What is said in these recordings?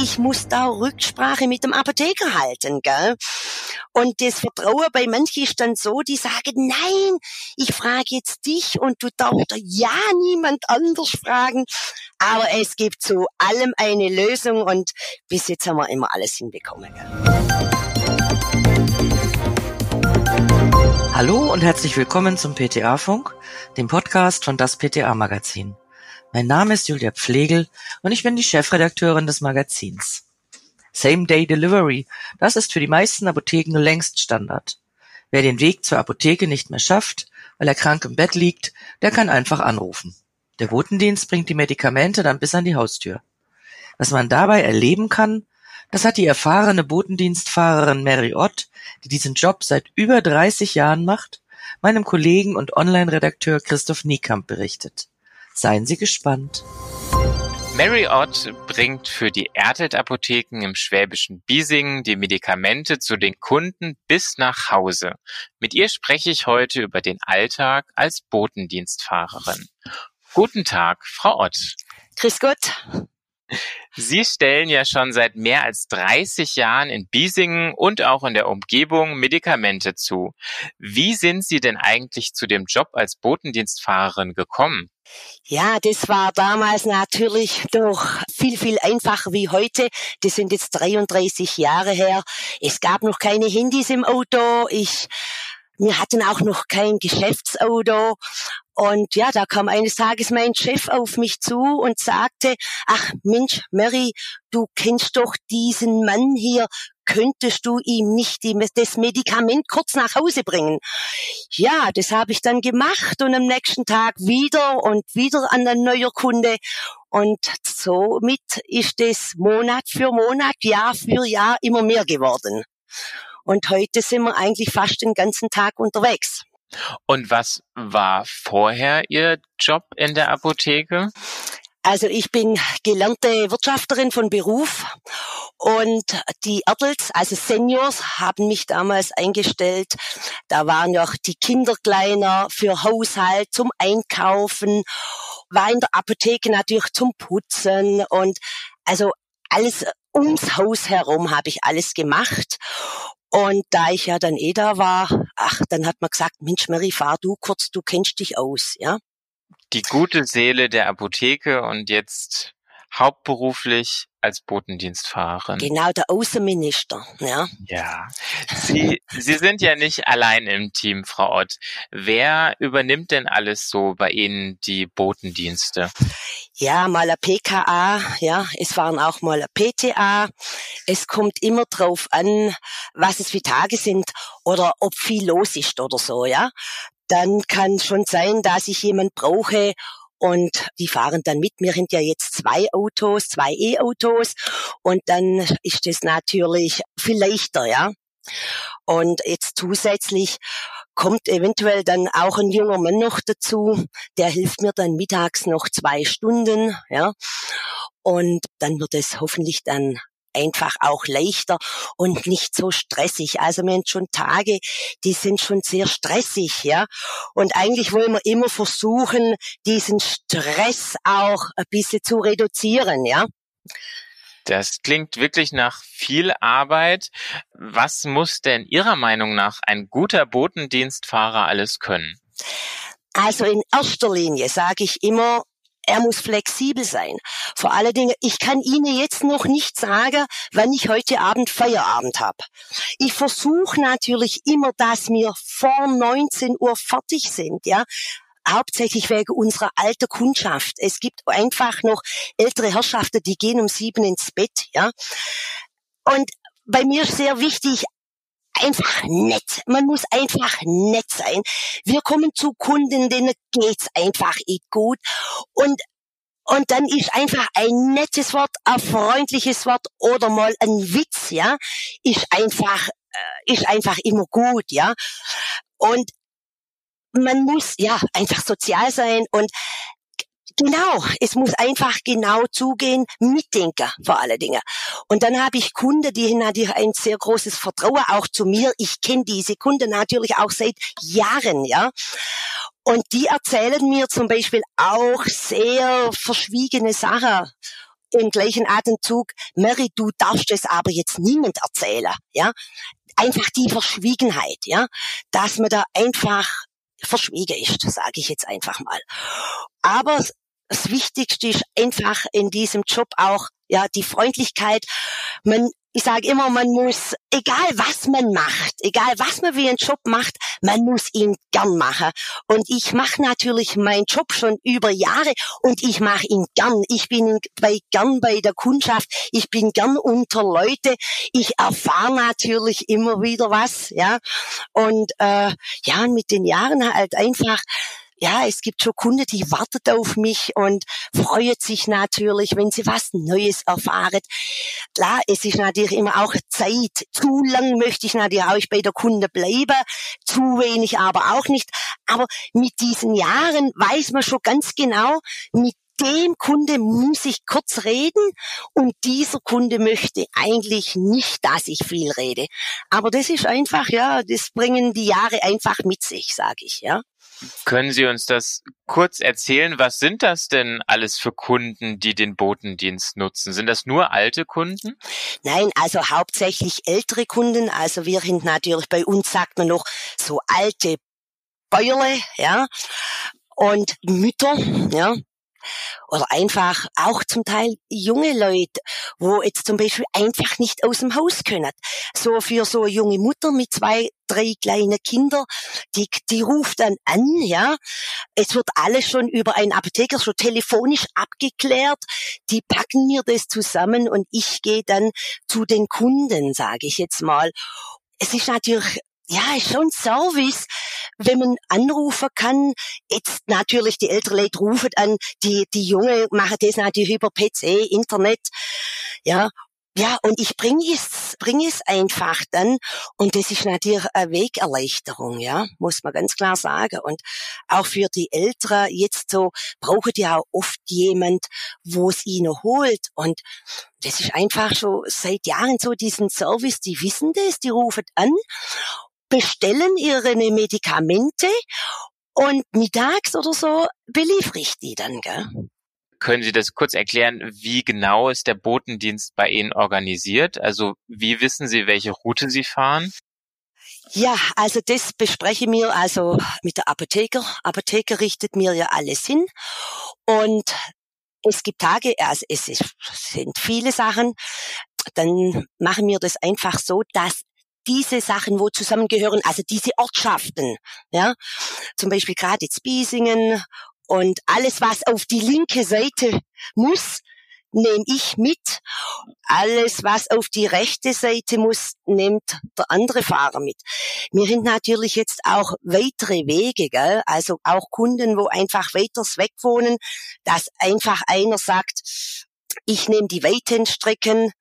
ich muss da Rücksprache mit dem Apotheker halten, gell? Und das Vertrauen bei manchen ist dann so, die sagen, nein, ich frage jetzt dich und du darfst ja niemand anders fragen. Aber es gibt zu allem eine Lösung und bis jetzt haben wir immer alles hinbekommen. Gell? Hallo und herzlich willkommen zum PTA-Funk, dem Podcast von das PTA-Magazin. Mein Name ist Julia Pflegel und ich bin die Chefredakteurin des Magazins. Same-Day-Delivery, das ist für die meisten Apotheken längst Standard. Wer den Weg zur Apotheke nicht mehr schafft, weil er krank im Bett liegt, der kann einfach anrufen. Der Botendienst bringt die Medikamente dann bis an die Haustür. Was man dabei erleben kann, das hat die erfahrene Botendienstfahrerin Mary Ott, die diesen Job seit über 30 Jahren macht, meinem Kollegen und Online-Redakteur Christoph Niekamp berichtet. Seien Sie gespannt. Mary Ott bringt für die Ertelt-Apotheken im schwäbischen Biesingen die Medikamente zu den Kunden bis nach Hause. Mit ihr spreche ich heute über den Alltag als Botendienstfahrerin. Guten Tag, Frau Ott. Grüß Gott. Sie stellen ja schon seit mehr als 30 Jahren in Biesingen und auch in der Umgebung Medikamente zu. Wie sind Sie denn eigentlich zu dem Job als Botendienstfahrerin gekommen? Ja, das war damals natürlich noch viel, viel einfacher wie heute. Das sind jetzt 33 Jahre her. Es gab noch keine Handys im Auto. Ich wir hatten auch noch kein Geschäftsauto. Und ja, da kam eines Tages mein Chef auf mich zu und sagte, ach Mensch, Mary, du kennst doch diesen Mann hier, könntest du ihm nicht das Medikament kurz nach Hause bringen? Ja, das habe ich dann gemacht und am nächsten Tag wieder und wieder an ein neuer Kunde. Und somit ist es Monat für Monat, Jahr für Jahr immer mehr geworden. Und heute sind wir eigentlich fast den ganzen Tag unterwegs. Und was war vorher Ihr Job in der Apotheke? Also ich bin gelernte Wirtschafterin von Beruf und die Adults, also Seniors, haben mich damals eingestellt. Da waren noch die Kinder kleiner für Haushalt, zum Einkaufen, war in der Apotheke natürlich zum Putzen und also alles ums Haus herum habe ich alles gemacht. Und da ich ja dann eh da war, ach, dann hat man gesagt, Mensch, Mary, fahr du kurz, du kennst dich aus, ja. Die gute Seele der Apotheke und jetzt hauptberuflich als Botendienstfahrerin. Genau, der Außenminister, ja. Ja. Sie, Sie sind ja nicht allein im Team, Frau Ott. Wer übernimmt denn alles so bei Ihnen die Botendienste? Ja, mal ein PKA, ja, es waren auch mal ein PTA. Es kommt immer drauf an, was es für Tage sind oder ob viel los ist oder so, ja. Dann kann schon sein, dass ich jemand brauche und die fahren dann mit. Mir sind ja jetzt zwei Autos, zwei E-Autos und dann ist das natürlich viel leichter, ja. Und jetzt zusätzlich kommt eventuell dann auch ein junger Mann noch dazu, der hilft mir dann mittags noch zwei Stunden, ja. Und dann wird es hoffentlich dann einfach auch leichter und nicht so stressig. Also haben schon Tage, die sind schon sehr stressig, ja. Und eigentlich wollen wir immer versuchen, diesen Stress auch ein bisschen zu reduzieren, ja. Das klingt wirklich nach viel Arbeit. Was muss denn Ihrer Meinung nach ein guter Botendienstfahrer alles können? Also in erster Linie sage ich immer, er muss flexibel sein. Vor allen Dingen, ich kann Ihnen jetzt noch nicht sagen, wann ich heute Abend Feierabend habe. Ich versuche natürlich immer, dass wir vor 19 Uhr fertig sind, ja hauptsächlich wegen unserer alten Kundschaft. Es gibt einfach noch ältere Herrschaften, die gehen um sieben ins Bett, ja. Und bei mir ist sehr wichtig, einfach nett. Man muss einfach nett sein. Wir kommen zu Kunden, denen geht's einfach nicht gut. Und und dann ist einfach ein nettes Wort, ein freundliches Wort oder mal ein Witz, ja, ist einfach, äh, ist einfach immer gut, ja. Und man muss ja einfach sozial sein und Genau, es muss einfach genau zugehen, mitdenken vor allen Dingen. Und dann habe ich Kunden, die natürlich ein sehr großes Vertrauen auch zu mir. Ich kenne diese Kunden natürlich auch seit Jahren, ja. Und die erzählen mir zum Beispiel auch sehr verschwiegene Sachen im gleichen Atemzug, Mary, du darfst es aber jetzt niemand erzählen, ja. Einfach die Verschwiegenheit, ja, dass man da einfach verschwiegen ist, sage ich jetzt einfach mal. Aber das Wichtigste ist einfach in diesem Job auch ja die Freundlichkeit. Man ich sage immer, man muss, egal was man macht, egal was man wie einen Job macht, man muss ihn gern machen. Und ich mache natürlich meinen Job schon über Jahre und ich mache ihn gern. Ich bin bei, gern bei der Kundschaft, ich bin gern unter Leute. Ich erfahre natürlich immer wieder was, ja. Und äh, ja, mit den Jahren halt einfach ja, es gibt schon Kunden, die wartet auf mich und freut sich natürlich, wenn sie was Neues erfahren. Klar, es ist natürlich immer auch Zeit. Zu lang möchte ich natürlich auch bei der Kunde bleiben, zu wenig aber auch nicht. Aber mit diesen Jahren weiß man schon ganz genau, mit dem Kunde muss ich kurz reden und dieser Kunde möchte eigentlich nicht, dass ich viel rede. Aber das ist einfach, ja, das bringen die Jahre einfach mit sich, sage ich, ja. Können Sie uns das kurz erzählen? Was sind das denn alles für Kunden, die den Botendienst nutzen? Sind das nur alte Kunden? Nein, also hauptsächlich ältere Kunden. Also wir sind natürlich, bei uns sagt man noch so alte Bäuerle, ja, und Mütter, ja, oder einfach auch zum Teil junge Leute, wo jetzt zum Beispiel einfach nicht aus dem Haus können. So für so eine junge Mutter mit zwei, drei kleinen Kindern, die, die ruft dann an, ja. Es wird alles schon über einen Apotheker schon telefonisch abgeklärt. Die packen mir das zusammen und ich gehe dann zu den Kunden, sage ich jetzt mal. Es ist natürlich ja, ist schon Service, wenn man anrufen kann. Jetzt natürlich die älteren Leute rufen an, die, die Junge machen das natürlich über PC, Internet. Ja, ja, und ich bringe es, bring es einfach dann. Und das ist natürlich eine Wegerleichterung, ja, muss man ganz klar sagen. Und auch für die Älteren jetzt so brauchen die auch oft jemand, wo es ihnen holt. Und das ist einfach schon seit Jahren so diesen Service, die wissen das, die rufen an bestellen ihre Medikamente und mittags oder so beliefere ich die dann, gell? Können Sie das kurz erklären, wie genau ist der Botendienst bei Ihnen organisiert? Also wie wissen Sie, welche Route Sie fahren? Ja, also das bespreche mir also mit der Apotheker. Apotheker richtet mir ja alles hin und es gibt Tage, also es sind viele Sachen, dann machen wir das einfach so, dass diese Sachen, wo zusammengehören, also diese Ortschaften, ja, zum Beispiel gerade jetzt Biesingen und alles, was auf die linke Seite muss, nehme ich mit. Alles, was auf die rechte Seite muss, nimmt der andere Fahrer mit. Wir sind natürlich jetzt auch weitere Wege, gell? also auch Kunden, wo einfach weiters weg wohnen, dass einfach einer sagt, ich nehme die weiten Strecken,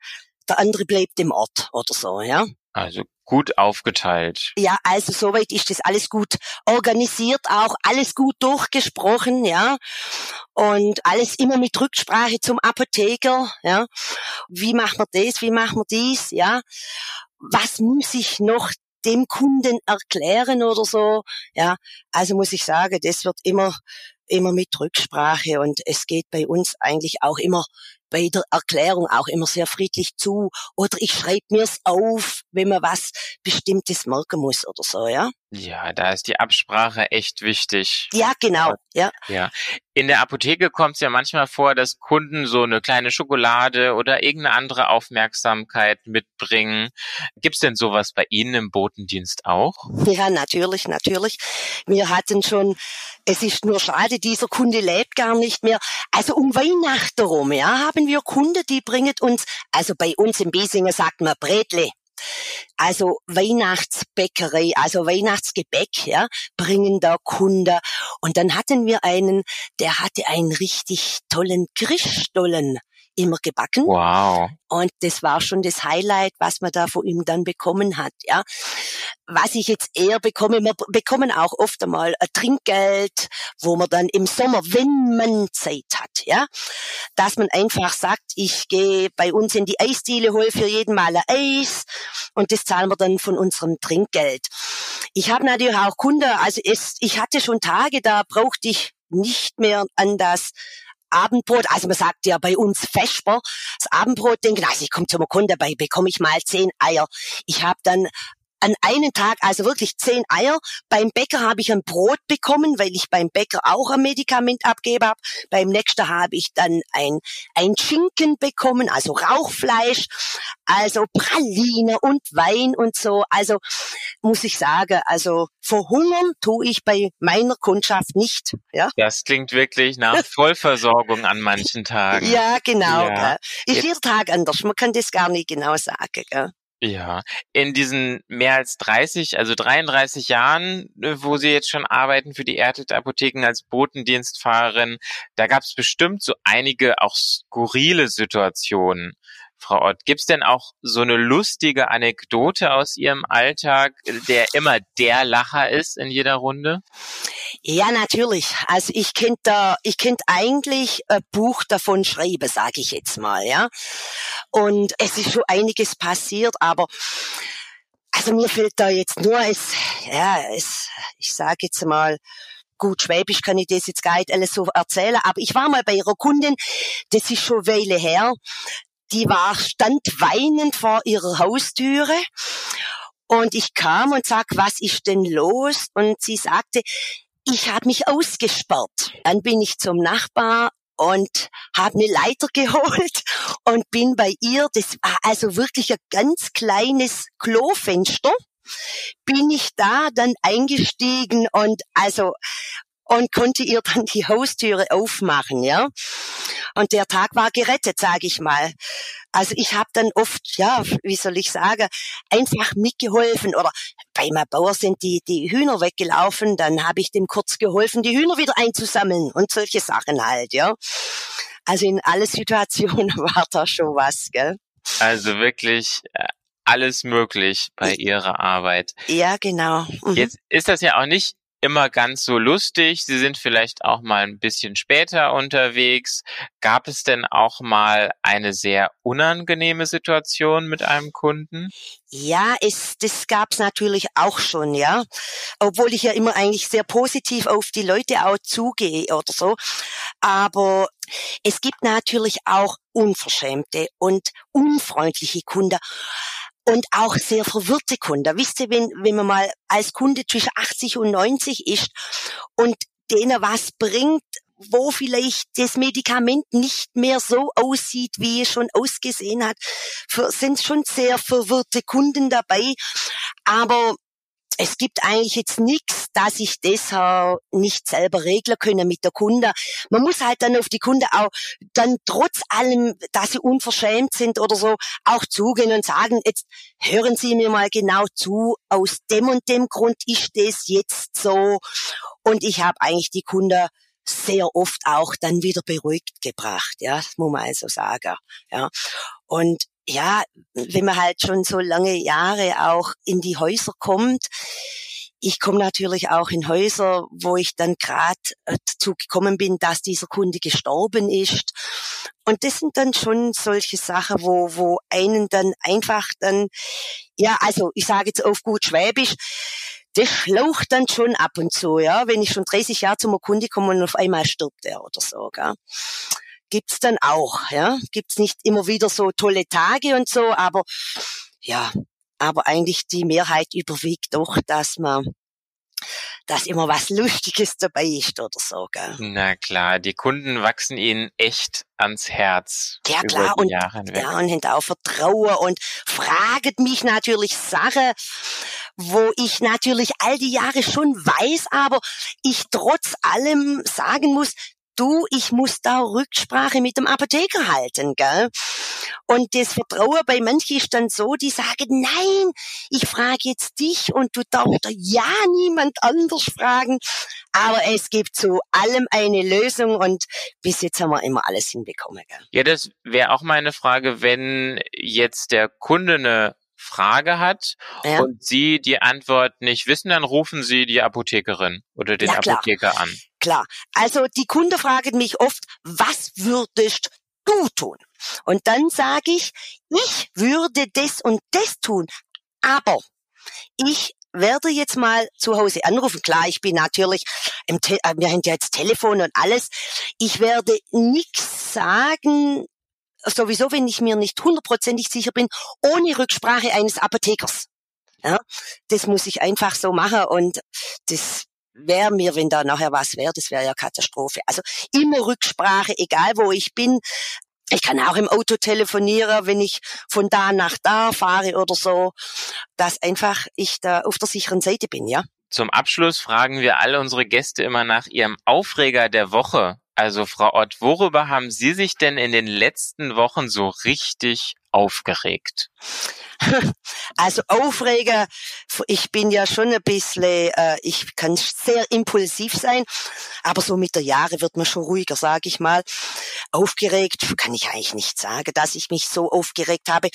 der andere bleibt im Ort oder so, ja. Also gut aufgeteilt. Ja, also soweit ist das alles gut organisiert, auch alles gut durchgesprochen, ja. Und alles immer mit Rücksprache zum Apotheker, ja. Wie machen wir das, wie machen wir dies, ja. Was muss ich noch dem Kunden erklären oder so, ja. Also muss ich sagen, das wird immer immer mit Rücksprache und es geht bei uns eigentlich auch immer bei der Erklärung auch immer sehr friedlich zu oder ich schreibe mir's auf, wenn man was Bestimmtes merken muss oder so, ja. Ja, da ist die Absprache echt wichtig. Ja, genau, ja. Ja. In der Apotheke kommt es ja manchmal vor, dass Kunden so eine kleine Schokolade oder irgendeine andere Aufmerksamkeit mitbringen. Gibt's denn sowas bei Ihnen im Botendienst auch? Ja, natürlich, natürlich. Wir hatten schon, es ist nur schade, dieser Kunde lebt gar nicht mehr. Also um Weihnachten rum, ja, haben wir Kunden, die bringen uns, also bei uns im Biesinger sagt man Bretle. Also Weihnachtsbäckerei, also Weihnachtsgebäck, ja, bringen da Kunde. Und dann hatten wir einen, der hatte einen richtig tollen Grischstollen immer gebacken. Wow. Und das war schon das Highlight, was man da von ihm dann bekommen hat, ja. Was ich jetzt eher bekomme, wir bekommen auch oft einmal ein Trinkgeld, wo man dann im Sommer, wenn man Zeit hat, ja, dass man einfach sagt, ich gehe bei uns in die Eisdiele, hol für jeden Mal ein Eis und das zahlen wir dann von unserem Trinkgeld. Ich habe natürlich auch Kunden, also es, ich hatte schon Tage, da brauchte ich nicht mehr an das Abendbrot, also man sagt ja bei uns Vesper, das Abendbrot denken, also ich komme zum Kunde, dabei bekomme ich mal zehn Eier. Ich habe dann an einen Tag, also wirklich zehn Eier. Beim Bäcker habe ich ein Brot bekommen, weil ich beim Bäcker auch ein Medikament abgebe. Beim nächsten habe ich dann ein, ein Schinken bekommen, also Rauchfleisch, also Praline und Wein und so. Also muss ich sagen, also verhungern tue ich bei meiner Kundschaft nicht. Ja? Das klingt wirklich nach Vollversorgung an manchen Tagen. Ja, genau. Ja. Ist jeder Tag anders. Man kann das gar nicht genau sagen. Gell? Ja, in diesen mehr als 30, also 33 Jahren, äh, wo Sie jetzt schon arbeiten für die Ertet Apotheken als Botendienstfahrerin, da gab es bestimmt so einige auch skurrile Situationen. Frau Ott, gibt's denn auch so eine lustige Anekdote aus Ihrem Alltag, der immer der Lacher ist in jeder Runde? Ja, natürlich. Also ich könnte da, ich könnte eigentlich ein Buch davon schreiben, sage ich jetzt mal, ja. Und es ist schon einiges passiert, aber also mir fällt da jetzt nur es, ja, es, ich sage jetzt mal, gut, Schwäbisch kann ich das jetzt gar nicht alles so erzählen, aber ich war mal bei ihrer Kundin, das ist schon Weile her, die war, stand weinend vor ihrer Haustüre und ich kam und sag, was ist denn los? Und sie sagte, ich habe mich ausgesperrt. Dann bin ich zum Nachbar und habe eine Leiter geholt und bin bei ihr, das war also wirklich ein ganz kleines Klofenster, bin ich da dann eingestiegen und also und konnte ihr dann die Haustüre aufmachen, ja. Und der Tag war gerettet, sage ich mal. Also ich habe dann oft, ja, wie soll ich sagen, einfach mitgeholfen oder bei meinem Bauer sind die, die Hühner weggelaufen, dann habe ich dem kurz geholfen, die Hühner wieder einzusammeln und solche Sachen halt, ja. Also in alle Situationen war da schon was, gell. Also wirklich äh, alles möglich bei ihrer Arbeit. Ja, genau. Mhm. Jetzt ist das ja auch nicht immer ganz so lustig. Sie sind vielleicht auch mal ein bisschen später unterwegs. Gab es denn auch mal eine sehr unangenehme Situation mit einem Kunden? Ja, es, das gab's natürlich auch schon, ja. Obwohl ich ja immer eigentlich sehr positiv auf die Leute auch zugehe oder so. Aber es gibt natürlich auch unverschämte und unfreundliche Kunden und auch sehr verwirrte Kunden. Wisst ihr, wenn, wenn man mal als Kunde zwischen 80 und 90 ist und denen was bringt, wo vielleicht das Medikament nicht mehr so aussieht, wie es schon ausgesehen hat, sind schon sehr verwirrte Kunden dabei. Aber es gibt eigentlich jetzt nichts, dass ich das nicht selber regeln können mit der Kunde. Man muss halt dann auf die Kunde auch dann trotz allem, dass sie unverschämt sind oder so, auch zugehen und sagen, jetzt hören Sie mir mal genau zu, aus dem und dem Grund ist das jetzt so. Und ich habe eigentlich die Kunde sehr oft auch dann wieder beruhigt gebracht, ja, das muss man also sagen, ja. Und ja, wenn man halt schon so lange Jahre auch in die Häuser kommt, ich komme natürlich auch in Häuser, wo ich dann gerade äh, dazu gekommen bin, dass dieser Kunde gestorben ist. Und das sind dann schon solche Sachen, wo, wo einen dann einfach dann, ja, also ich sage jetzt auf gut Schwäbisch, das schlaucht dann schon ab und zu, ja, wenn ich schon 30 Jahre zum Kunde komme und auf einmal stirbt er oder so, gell gibt's dann auch, ja. Gibt's nicht immer wieder so tolle Tage und so, aber ja, aber eigentlich die Mehrheit überwiegt doch, dass man dass immer was Lustiges dabei ist oder so. Gell? Na klar, die Kunden wachsen ihnen echt ans Herz. Ja klar, und, ja, und auch Vertrauen und fraget mich natürlich Sachen, wo ich natürlich all die Jahre schon weiß, aber ich trotz allem sagen muss, du, ich muss da Rücksprache mit dem Apotheker halten, gell? Und das Vertrauen bei manchen ist dann so, die sagen, nein, ich frage jetzt dich und du darfst ja niemand anders fragen. Aber es gibt zu allem eine Lösung und bis jetzt haben wir immer alles hinbekommen. Gell? Ja, das wäre auch meine Frage, wenn jetzt der Kunde eine Frage hat ja. und Sie die Antwort nicht wissen, dann rufen Sie die Apothekerin oder den ja, Apotheker an. Klar. Also die Kunde fragt mich oft, was würdest du tun? Und dann sage ich, ich würde das und das tun, aber ich werde jetzt mal zu Hause anrufen. Klar, ich bin natürlich, im äh, wir haben ja jetzt Telefon und alles. Ich werde nichts sagen, sowieso, wenn ich mir nicht hundertprozentig sicher bin, ohne Rücksprache eines Apothekers. Ja, das muss ich einfach so machen und das wäre mir, wenn da nachher was wäre, das wäre ja Katastrophe. Also immer Rücksprache, egal wo ich bin. Ich kann auch im Auto telefonieren, wenn ich von da nach da fahre oder so, dass einfach ich da auf der sicheren Seite bin, ja. Zum Abschluss fragen wir alle unsere Gäste immer nach ihrem Aufreger der Woche. Also Frau Ott, worüber haben Sie sich denn in den letzten Wochen so richtig aufgeregt? Also Aufreger, ich bin ja schon ein bisschen, äh, ich kann sehr impulsiv sein, aber so mit der Jahre wird man schon ruhiger, sage ich mal. Aufgeregt kann ich eigentlich nicht sagen, dass ich mich so aufgeregt habe.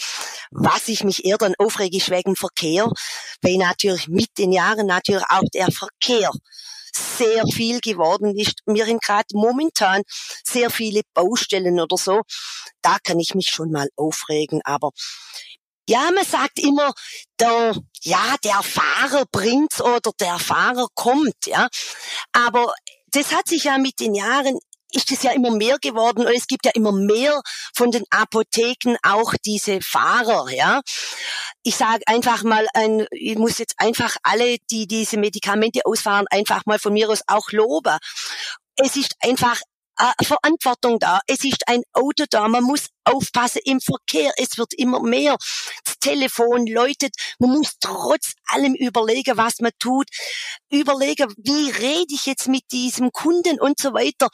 Was ich mich eher dann aufrege, ist wegen Verkehr, weil natürlich mit den Jahren natürlich auch der Verkehr sehr viel geworden ist. Wir haben gerade momentan sehr viele Baustellen oder so. Da kann ich mich schon mal aufregen, aber ja, man sagt immer, der, ja, der Fahrer bringt's oder der Fahrer kommt, ja. Aber das hat sich ja mit den Jahren ist es ja immer mehr geworden und es gibt ja immer mehr von den Apotheken auch diese Fahrer, ja. Ich sage einfach mal, ein, ich muss jetzt einfach alle, die diese Medikamente ausfahren, einfach mal von mir aus auch loben. Es ist einfach äh, Verantwortung da. Es ist ein Auto da. Man muss aufpassen im Verkehr. Es wird immer mehr. Das Telefon läutet. Man muss trotz allem überlegen, was man tut. Überlegen, wie rede ich jetzt mit diesem Kunden und so weiter.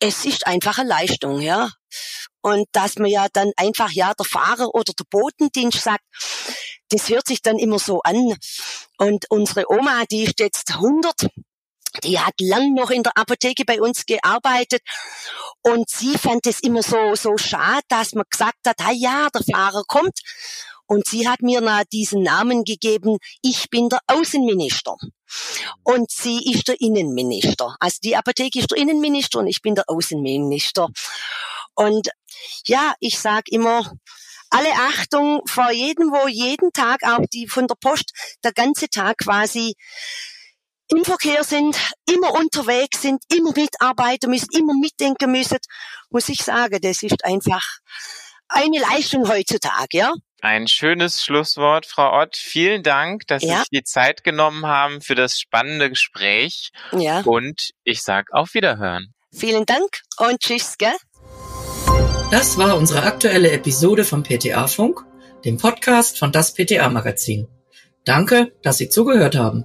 Es ist einfach eine Leistung, ja. Und dass man ja dann einfach, ja, der Fahrer oder der Botendienst sagt, das hört sich dann immer so an. Und unsere Oma, die ist jetzt 100 die hat lang noch in der Apotheke bei uns gearbeitet und sie fand es immer so, so schade, dass man gesagt hat, ah ja, der Fahrer kommt. Und sie hat mir na diesen Namen gegeben, ich bin der Außenminister. Und sie ist der Innenminister. Also die Apotheke ist der Innenminister und ich bin der Außenminister. Und ja, ich sag immer, alle Achtung vor jedem, wo jeden Tag auch die von der Post der ganze Tag quasi im Verkehr sind, immer unterwegs sind, immer mitarbeiten müssen, immer mitdenken müssen, muss ich sagen, das ist einfach eine Leistung heutzutage, ja. Ein schönes Schlusswort, Frau Ott. Vielen Dank, dass ja. Sie sich die Zeit genommen haben für das spannende Gespräch. Ja. Und ich sag auf Wiederhören. Vielen Dank und tschüss, gell? Das war unsere aktuelle Episode vom PTA Funk, dem Podcast von das PTA Magazin. Danke, dass Sie zugehört haben.